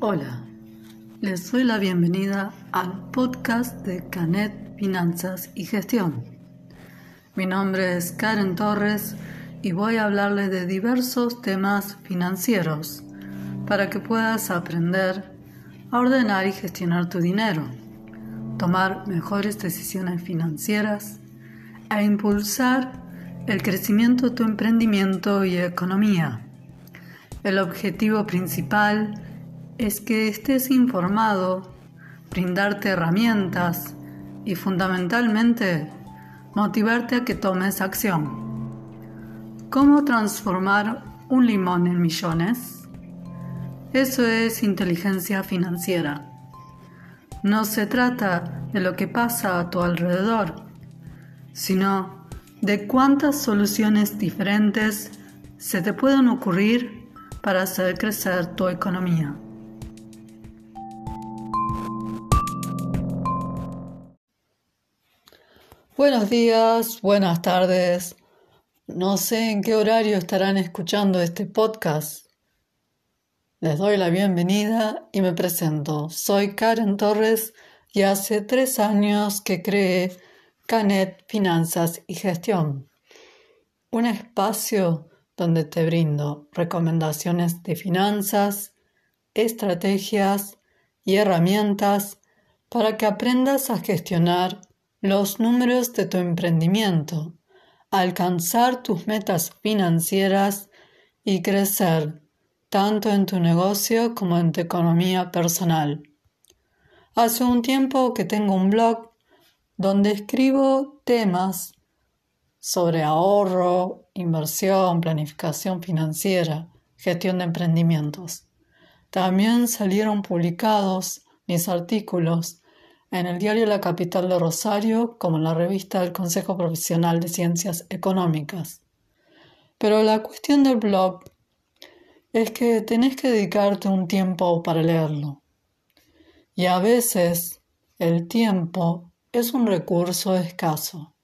Hola, les doy la bienvenida al podcast de Canet Finanzas y Gestión. Mi nombre es Karen Torres y voy a hablarles de diversos temas financieros para que puedas aprender a ordenar y gestionar tu dinero, tomar mejores decisiones financieras e impulsar el crecimiento de tu emprendimiento y economía. El objetivo principal es que estés informado, brindarte herramientas y fundamentalmente motivarte a que tomes acción. ¿Cómo transformar un limón en millones? Eso es inteligencia financiera. No se trata de lo que pasa a tu alrededor, sino de cuántas soluciones diferentes se te pueden ocurrir para hacer crecer tu economía. Buenos días, buenas tardes. No sé en qué horario estarán escuchando este podcast. Les doy la bienvenida y me presento. Soy Karen Torres y hace tres años que creé Canet Finanzas y Gestión, un espacio donde te brindo recomendaciones de finanzas, estrategias y herramientas para que aprendas a gestionar los números de tu emprendimiento, alcanzar tus metas financieras y crecer tanto en tu negocio como en tu economía personal. Hace un tiempo que tengo un blog donde escribo temas sobre ahorro, inversión, planificación financiera, gestión de emprendimientos. También salieron publicados mis artículos en el diario La Capital de Rosario como en la revista del Consejo Profesional de Ciencias Económicas. Pero la cuestión del blog es que tenés que dedicarte un tiempo para leerlo. Y a veces el tiempo es un recurso escaso.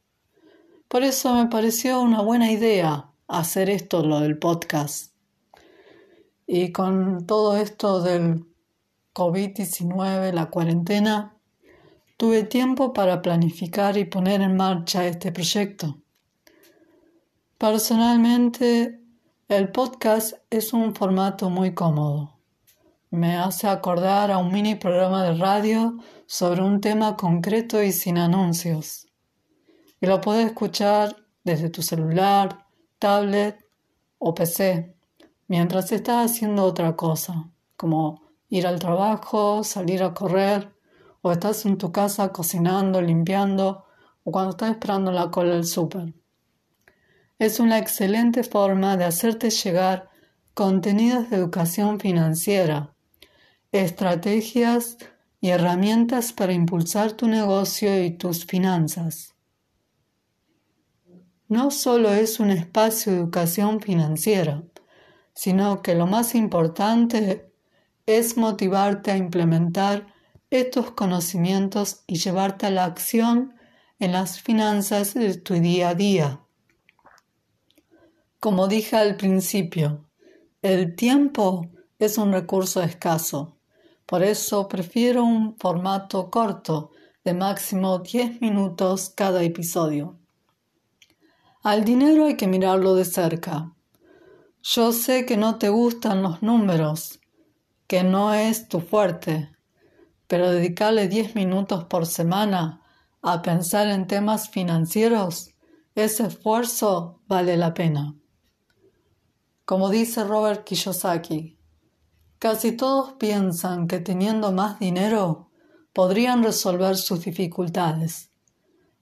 Por eso me pareció una buena idea hacer esto, lo del podcast. Y con todo esto del COVID-19, la cuarentena, tuve tiempo para planificar y poner en marcha este proyecto. Personalmente, el podcast es un formato muy cómodo. Me hace acordar a un mini programa de radio sobre un tema concreto y sin anuncios. Y lo puedes escuchar desde tu celular, tablet o PC, mientras estás haciendo otra cosa, como ir al trabajo, salir a correr o estás en tu casa cocinando, limpiando o cuando estás esperando la cola del súper. Es una excelente forma de hacerte llegar contenidos de educación financiera, estrategias y herramientas para impulsar tu negocio y tus finanzas. No solo es un espacio de educación financiera, sino que lo más importante es motivarte a implementar estos conocimientos y llevarte a la acción en las finanzas de tu día a día. Como dije al principio, el tiempo es un recurso escaso, por eso prefiero un formato corto de máximo 10 minutos cada episodio. Al dinero hay que mirarlo de cerca. Yo sé que no te gustan los números, que no es tu fuerte, pero dedicarle 10 minutos por semana a pensar en temas financieros, ese esfuerzo vale la pena. Como dice Robert Kiyosaki, casi todos piensan que teniendo más dinero podrían resolver sus dificultades,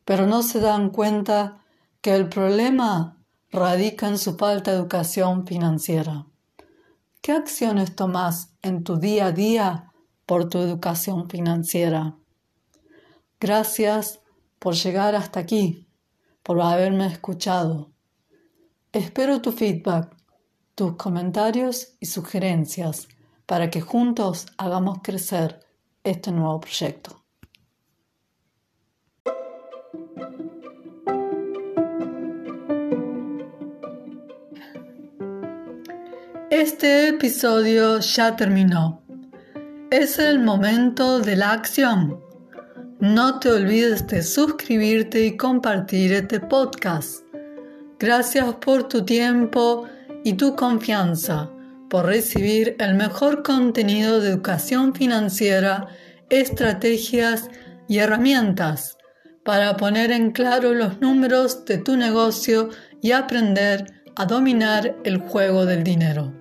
pero no se dan cuenta que el problema radica en su falta de educación financiera. ¿Qué acciones tomas en tu día a día por tu educación financiera. Gracias por llegar hasta aquí, por haberme escuchado. Espero tu feedback, tus comentarios y sugerencias para que juntos hagamos crecer este nuevo proyecto. Este episodio ya terminó. Es el momento de la acción. No te olvides de suscribirte y compartir este podcast. Gracias por tu tiempo y tu confianza por recibir el mejor contenido de educación financiera, estrategias y herramientas para poner en claro los números de tu negocio y aprender a dominar el juego del dinero.